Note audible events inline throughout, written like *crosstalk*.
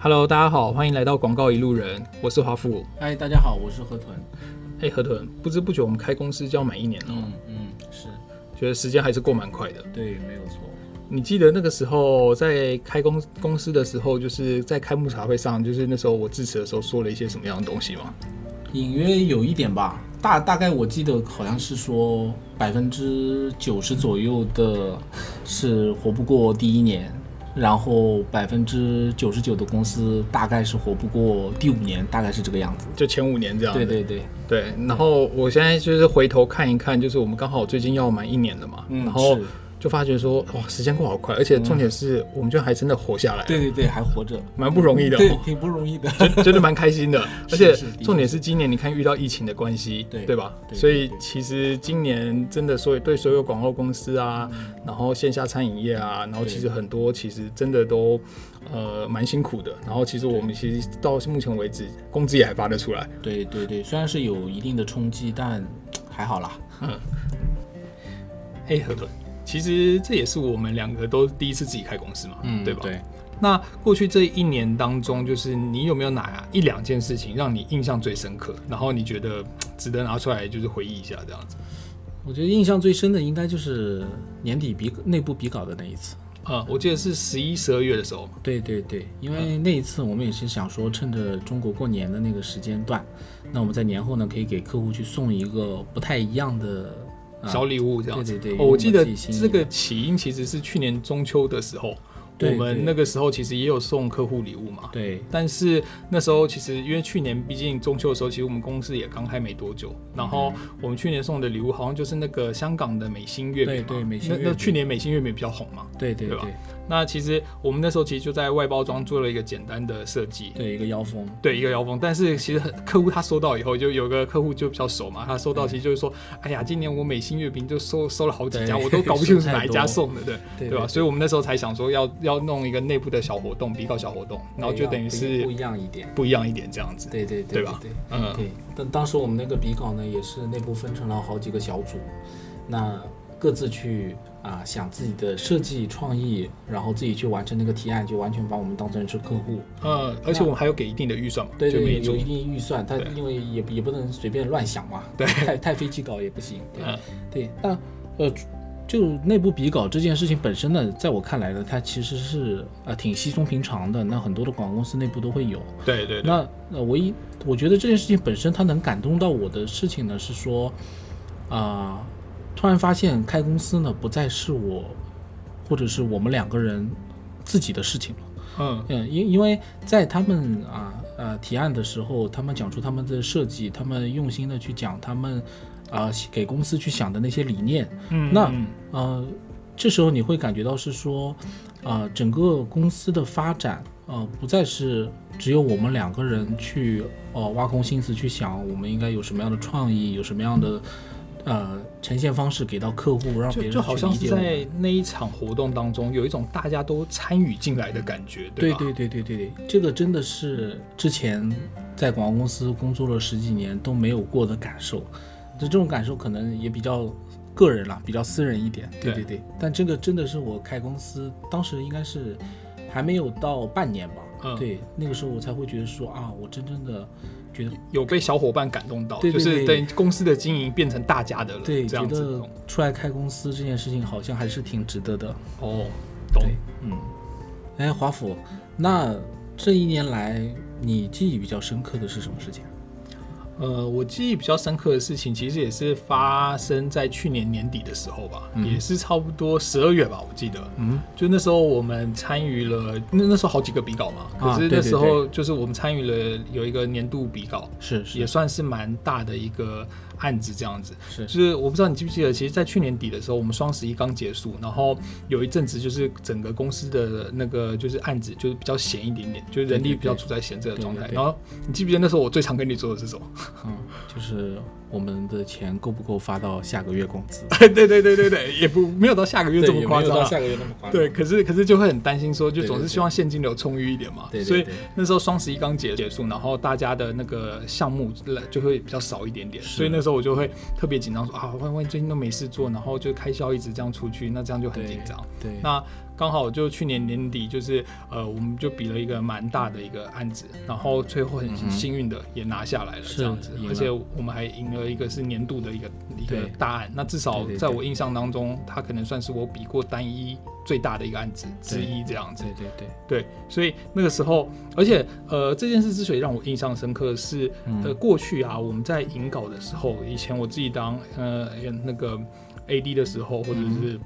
Hello，大家好，欢迎来到广告一路人，我是华富。嗨，大家好，我是河豚。哎，河豚，不知不觉我们开公司就要满一年了。嗯嗯，是，觉得时间还是过蛮快的。对，没有错。你记得那个时候在开公公司的时候，就是在开幕茶会上，就是那时候我致辞的时候说了一些什么样的东西吗？隐约有一点吧，大大概我记得好像是说百分之九十左右的是活不过第一年，然后百分之九十九的公司大概是活不过第五年，大概是这个样子，就前五年这样。对对对对。然后我现在就是回头看一看，就是我们刚好最近要满一年了嘛，嗯，然后。就发觉说哇，时间过好快，而且重点是，我们就还真的活下来。对对对，还活着，蛮不容易的。对，挺不容易的，真的蛮开心的。*laughs* 而且重点是今年你看遇到疫情的关系，对对吧？所以其实今年真的所有对所有广告公司啊，然后线下餐饮业啊，然后其实很多其实真的都呃蛮辛苦的。然后其实我们其实到目前为止工资也还发得出来。对对对，虽然是有一定的冲击，但还好啦。嗯。哎，河豚。其实这也是我们两个都第一次自己开公司嘛，嗯，对吧？对。那过去这一年当中，就是你有没有哪一两件事情让你印象最深刻，然后你觉得值得拿出来就是回忆一下这样子？我觉得印象最深的应该就是年底比内部比稿的那一次。嗯，我记得是十一、十二月的时候。对对对，因为那一次我们也是想说，趁着中国过年的那个时间段，那我们在年后呢，可以给客户去送一个不太一样的。小礼物这样子，对对对，哦，我记得这个起因其实是去年中秋的时候。我们那个时候其实也有送客户礼物嘛，对。但是那时候其实因为去年毕竟中秋的时候，其实我们公司也刚开没多久。然后我们去年送的礼物好像就是那个香港的美心月饼，对对，美心月饼。那那去年美心月饼比较红嘛，对对对。那其实我们那时候其实就在外包装做了一个简单的设计，对一个腰封，对一个腰封。但是其实客户他收到以后，就有个客户就比较熟嘛，他收到其实就是说，哎呀，今年我美心月饼就收收了好几家，我都搞不清楚是哪一家送的，对 *laughs* 对吧？所以我们那时候才想说要要弄一个内部。的小活动，比稿小活动，然后就等于是不一样一点，不一样一点这样子，对对对，对吧？对，嗯，对。但当时我们那个比稿呢，也是内部分成了好几个小组，那各自去啊想自己的设计创意，然后自己去完成那个提案，就完全把我们当成是客户。呃，而且我们还有给一定的预算嘛，对对，有一定预算，他因为也也不能随便乱想嘛，对，太太飞机稿也不行，对对。那呃。就内部比稿这件事情本身呢，在我看来呢，它其实是呃挺稀松平常的。那很多的广告公司内部都会有。对对，对。那那唯一我觉得这件事情本身它能感动到我的事情呢，是说啊、呃，突然发现开公司呢不再是我或者是我们两个人自己的事情了。嗯嗯，因因为在他们啊呃提案的时候，他们讲出他们的设计，他们用心的去讲他们。啊、呃，给公司去想的那些理念，嗯，那呃，这时候你会感觉到是说，啊、呃，整个公司的发展，呃，不再是只有我们两个人去，呃，挖空心思去想，我们应该有什么样的创意，有什么样的，呃，呈现方式给到客户，让别人。就好像是在那一场活动当中，有一种大家都参与进来的感觉，对吧？对对对对对对，这个真的是之前在广告公司工作了十几年都没有过的感受。就这种感受可能也比较个人了，比较私人一点。对对对，但这个真的是我开公司当时应该是还没有到半年吧。嗯，对，那个时候我才会觉得说啊，我真正的觉得有被小伙伴感动到，对对对，就是等公司的经营变成大家的了。对，这样子出来开公司这件事情好像还是挺值得的。哦，懂。嗯，哎，华府，那这一年来你记忆比较深刻的是什么事情？呃，我记忆比较深刻的事情，其实也是发生在去年年底的时候吧，嗯、也是差不多十二月吧，我记得。嗯，就那时候我们参与了，那那时候好几个比稿嘛，可是那时候就是我们参与了有一个年度比稿，是是，也算是蛮大的一个。案子这样子是，就是我不知道你记不记得，其实，在去年底的时候，我们双十一刚结束，然后有一阵子就是整个公司的那个就是案子就是比较闲一点点，就是人力比较处在闲这个状态。然后你记不记得那时候我最常跟你做的是什么？嗯，就是我们的钱够不够发到下个月工资？*laughs* 对对对对对，也不没有到下个月这么夸张，到下个月那么夸张。对，可是可是就会很担心，说就总是希望现金流充裕一点嘛。对，对，对，所以那时候双十一刚结结束，然后大家的那个项目就会比较少一点点，所以那时候我就会特别紧张，说啊，万一最近都没事做，然后就开销一直这样出去，那这样就很紧张。对，那。刚好就去年年底，就是呃，我们就比了一个蛮大的一个案子，然后最后很幸运的也拿下来了这样子，而且我们还赢了一个是年度的一个一个大案。那至少在我印象当中，它可能算是我比过单一最大的一个案子之一这样子。对对对对，所以那个时候，而且呃，这件事之所以让我印象深刻是，是呃，过去啊，我们在引稿的时候，以前我自己当呃那个 AD 的时候，或者是。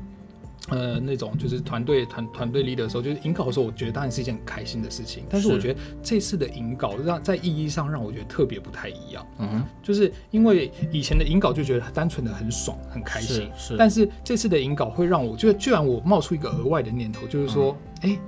呃，那种就是团队团团队 leader 的时候，就是引稿的时候，我觉得当然是一件很开心的事情。但是我觉得这次的引稿让在意义上让我觉得特别不太一样。嗯哼，就是因为以前的引稿就觉得单纯的很爽很开心，是，是。但是这次的引稿会让我觉得，居然我冒出一个额外的念头，就是说，哎、嗯。欸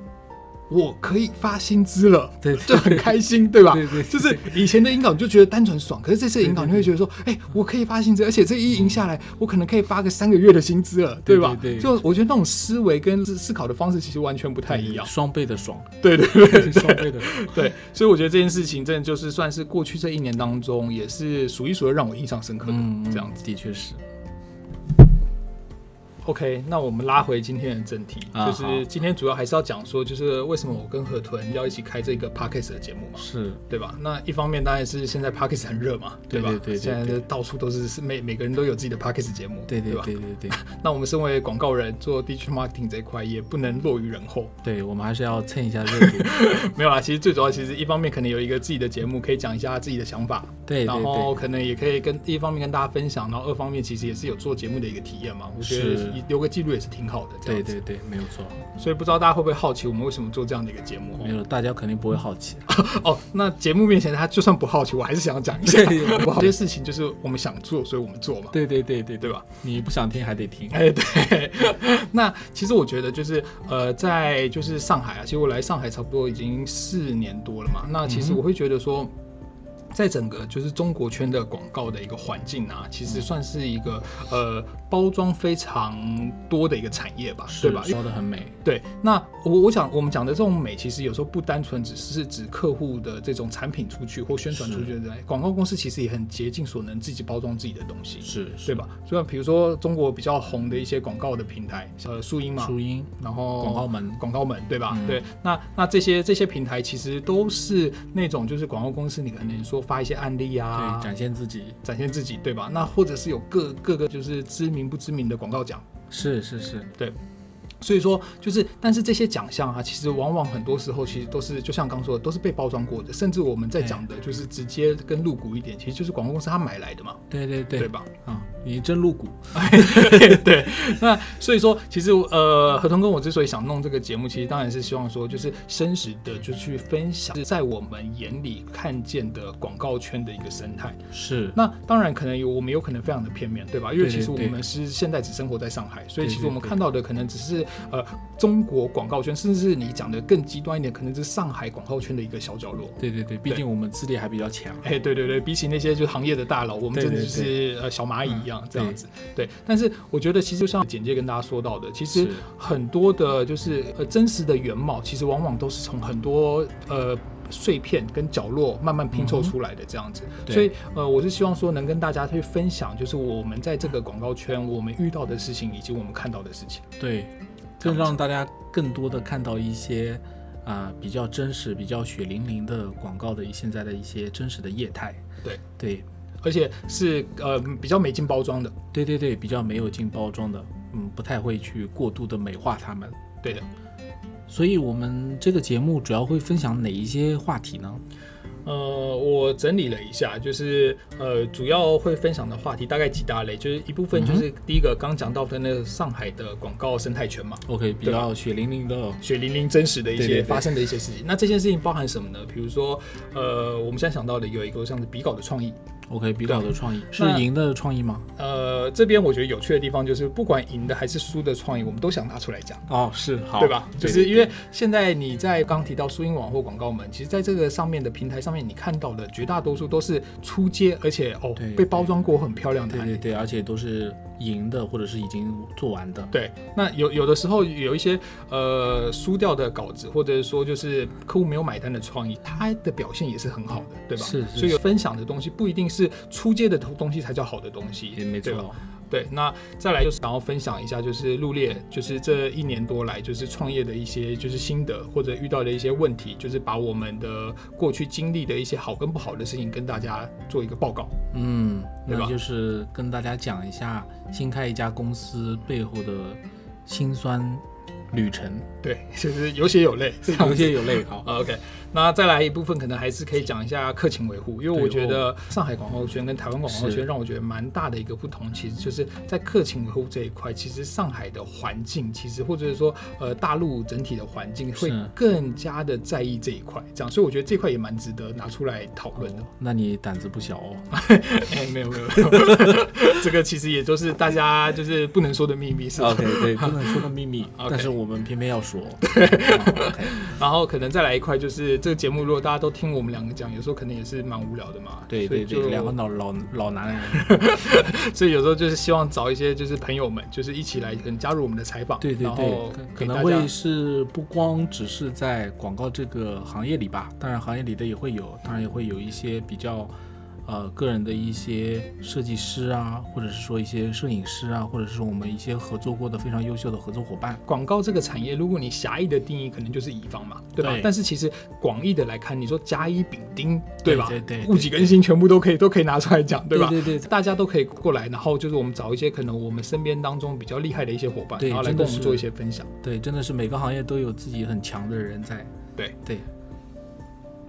我可以发薪资了，对，*laughs* 就很开心，对吧？对对，就是以前的引导你就觉得单纯爽，可是这次的引导你会觉得说，哎，我可以发薪资，而且这一赢下来，我可能可以发个三个月的薪资了，对吧？对，就我觉得那种思维跟思考的方式其实完全不太一样，双倍的爽，对对对，双倍的爽，*laughs* 对，所以我觉得这件事情真的就是算是过去这一年当中也是数一数二让我印象深刻的这样子，的确是。OK，那我们拉回今天的正题，啊、就是今天主要还是要讲说，就是为什么我跟河豚要一起开这个 Podcast 的节目嘛，是对吧？那一方面当然是现在 Podcast 很热嘛，对吧？对对对对对，现在到处都是是每每个人都有自己的 Podcast 节目，对对对对对，对吧？对对对，那我们身为广告人做 Digital Marketing 这一块也不能落于人后，对我们还是要蹭一下热度。*laughs* 没有啦，其实最主要其实一方面可能有一个自己的节目可以讲一下自己的想法，对，然后可能也可以跟一方面跟大家分享，然后二方面其实也是有做节目的一个体验嘛，我觉得留个记录也是。挺好的，对对对，没有错。所以不知道大家会不会好奇我们为什么做这样的一个节目？没有，大家肯定不会好奇。*laughs* 哦，那节目面前他就算不好奇，我还是想要讲一下。*laughs* 这些事情就是我们想做，所以我们做嘛。对对对对，对吧？你不想听还得听。哎，对。*laughs* 那其实我觉得就是呃，在就是上海啊，其实我来上海差不多已经四年多了嘛。那其实我会觉得说。在整个就是中国圈的广告的一个环境啊，其实算是一个呃包装非常多的一个产业吧，对吧？说的很美。对，那我我想我们讲的这种美，其实有时候不单纯只是指客户的这种产品出去或宣传出去的，广告公司其实也很竭尽所能自己包装自己的东西，是，对吧？所以比如说中国比较红的一些广告的平台，呃，树荫嘛，树荫，然后广告门，广告门，对吧？嗯、对，那那这些这些平台其实都是那种就是广告公司，你可能说。发一些案例啊，对，展现自己，展现自己，对吧？那或者是有各各个就是知名不知名的广告奖，是是是，对。所以说，就是，但是这些奖项啊，其实往往很多时候其实都是，就像刚说的，都是被包装过的。甚至我们在讲的，就是直接跟露骨一点，其实就是广告公司他买来的嘛。对对对，对吧？啊，你真露骨。*laughs* 对。那所以说，其实呃，何同跟我之所以想弄这个节目，其实当然是希望说，就是真实的就去分享，在我们眼里看见的广告圈的一个生态。是。那当然可能有，我们有可能非常的片面，对吧？因为其实我们是现在只生活在上海，所以其实我们看到的可能只是。呃，中国广告圈，甚至是你讲的更极端一点，可能是上海广告圈的一个小角落。对对对，毕竟我们资历还比较强。哎，对对对，比起那些就是行业的大佬，我们真的就是呃小蚂蚁一样这样子。对，但是我觉得其实就像简介跟大家说到的，其实很多的就是呃真实的原貌，其实往往都是从很多呃碎片跟角落慢慢拼凑出来的这样子。所以呃，我是希望说能跟大家去分享，就是我们在这个广告圈我们遇到的事情，以及我们看到的事情。对。更让大家更多的看到一些啊、呃、比较真实、比较血淋淋的广告的现在的一些真实的业态。对对，而且是呃比较没进包装的。对对对，比较没有进包装的，嗯，不太会去过度的美化他们。对的，所以我们这个节目主要会分享哪一些话题呢？呃，我整理了一下，就是呃，主要会分享的话题大概几大类，就是一部分就是第一个刚讲到的那个上海的广告生态圈嘛，OK，比较血淋淋的、血淋淋真实的一些发生的一些事情。那这件事情包含什么呢？比如说，呃，我们现在想到的有一个像是笔稿的创意，OK，比较好的创意是赢的创意吗？呃，这边我觉得有趣的地方就是，不管赢的还是输的创意，我们都想拿出来讲。哦，是，好，对吧？就是因为现在你在刚提到输音网或广告门，其实在这个上面的平台上面，你看到的绝大多数都是出街，而且哦被包装过很漂亮的，对对对，而且都是。赢的或者是已经做完的，对。那有有的时候有一些呃输掉的稿子，或者说就是客户没有买单的创意，它的表现也是很好的，对吧？是，是，是。所以分享的东西不一定是出街的东西才叫好的东西，也没错。对，那再来就是想要分享一下，就是入列，就是这一年多来就是创业的一些就是心得或者遇到的一些问题，就是把我们的过去经历的一些好跟不好的事情跟大家做一个报告。嗯，对吧？那就是跟大家讲一下新开一家公司背后的辛酸旅程。对，就是有血有泪，*laughs* 有血有泪。好，*laughs* OK。那再来一部分，可能还是可以讲一下客情维护，因为我觉得上海广告圈跟台湾广告圈让我觉得蛮大的一个不同，其实就是在客情维护这一块，其实上海的环境，其实或者是说呃大陆整体的环境会更加的在意这一块，这样，所以我觉得这块也蛮值得拿出来讨论的。那你胆子不小哦？*laughs* 哎，没有没有，没有 *laughs* 这个其实也就是大家就是不能说的秘密，是吧？OK，对，不能说的秘密，*laughs* 但是我们偏偏要说。对然后可能再来一块就是。这个节目如果大家都听我们两个讲，有时候可能也是蛮无聊的嘛。对对对，两个老老老男人，*laughs* 所以有时候就是希望找一些就是朋友们，就是一起来可能加入我们的采访。对对对，可能会是不光只是在广告这个行业里吧，当然行业里的也会有，当然也会有一些比较。呃，个人的一些设计师啊，或者是说一些摄影师啊，或者是说我们一些合作过的非常优秀的合作伙伴。广告这个产业，如果你狭义的定义，可能就是乙方嘛，对吧？对。但是其实广义的来看，你说甲乙丙丁，对吧？对对，对。物几更新全部都可以，都可以拿出来讲，对吧？对对对。大家都可以过来，然后就是我们找一些可能我们身边当中比较厉害的一些伙伴，然后来跟我们做一些分享。对，真的是每个行业都有自己很强的人在。对对。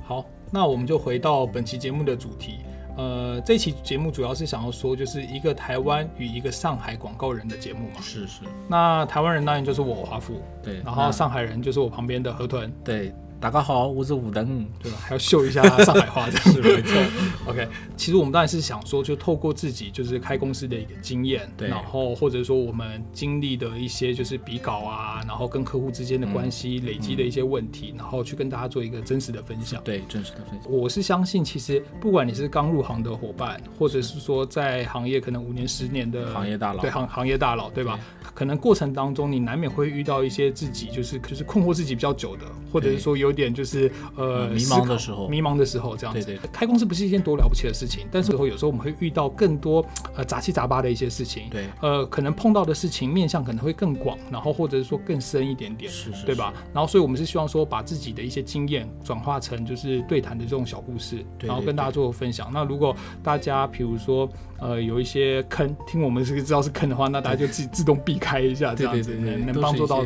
好，那我们就回到本期节目的主题。呃，这期节目主要是想要说，就是一个台湾与一个上海广告人的节目嘛。是是。那台湾人当然就是我华富，对。然后上海人就是我旁边的河豚，对。大家好，我是武登，对吧？*laughs* 还要秀一下 *laughs* 上海话，这样是没错。*laughs* OK，其实我们当然是想说，就透过自己就是开公司的一个经验，对，然后或者说我们经历的一些就是比稿啊，然后跟客户之间的关系累积的一些问题，嗯，然后去跟大家做一个真实的分享。对，真实的分享。我是相信，其实不管你是刚入行的伙伴，或者是说在行业可能五年、十年的行业大佬，对行行业大佬，对吧？对，可能过程当中你难免会遇到一些自己就是就是困惑自己比较久的，或者是说有点就是。呃，迷茫的时候，迷茫的时候，这样子。对对对，开公司不是一件多了不起的事情，但是有时候我们会遇到更多呃杂七杂八的一些事情。对，呃，可能碰到的事情面向可能会更广，然后或者是说更深一点点，是是是，对吧？然后，所以我们是希望说把自己的一些经验转化成就是对谈的这种小故事，然后跟大家做分享。那如果大家比如说呃有一些坑，听我们这个知道是坑的话，那大家就自己自动避开一下，这样子能能帮助到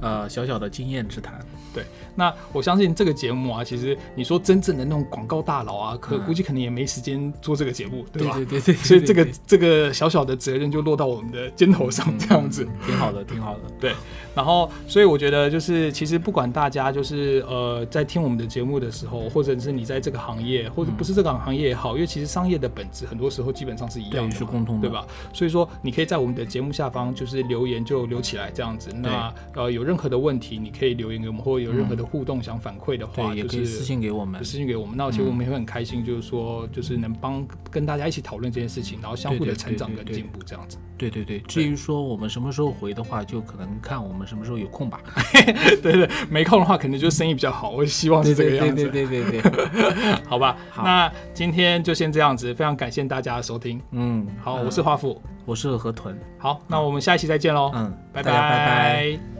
呃小小的经验之谈。对，那我相信这个节目啊，其实你说真正的那种广告大佬啊，可估计可能也没时间做这个节目，对吧？对对对，对，所以这个这个小小的责任就落到我们的肩头上，这样子，挺好的，挺好的。对，然后所以我觉得就是，其实不管大家就是呃在听我们的节目的时候，或者是你在这个行业，或者不是这个行业也好，因为其实商业的本质很多时候基本上是一样的，是共通的，对吧？所以说你可以在我们的节目下方就是留言就留起来这样子。那呃有任何的问题，你可以留言给我们，或者有任何的互动。想反馈的话，也可以私信给我们，私信给我们。那其实我们也会很开心，就是说，就是能帮跟大家一起讨论这件事情，然后相互的成长跟进步这样子。对对对。至于说我们什么时候回的话，就可能看我们什么时候有空吧。*laughs* 对对，没空的话，可能就生意比较好。我希望是这个样子。对对对对对。*laughs* 好吧，那今天就先这样子，非常感谢大家的收听。嗯，好，我是华富，我是河豚。好，那我们下一期再见喽。嗯，拜拜拜拜。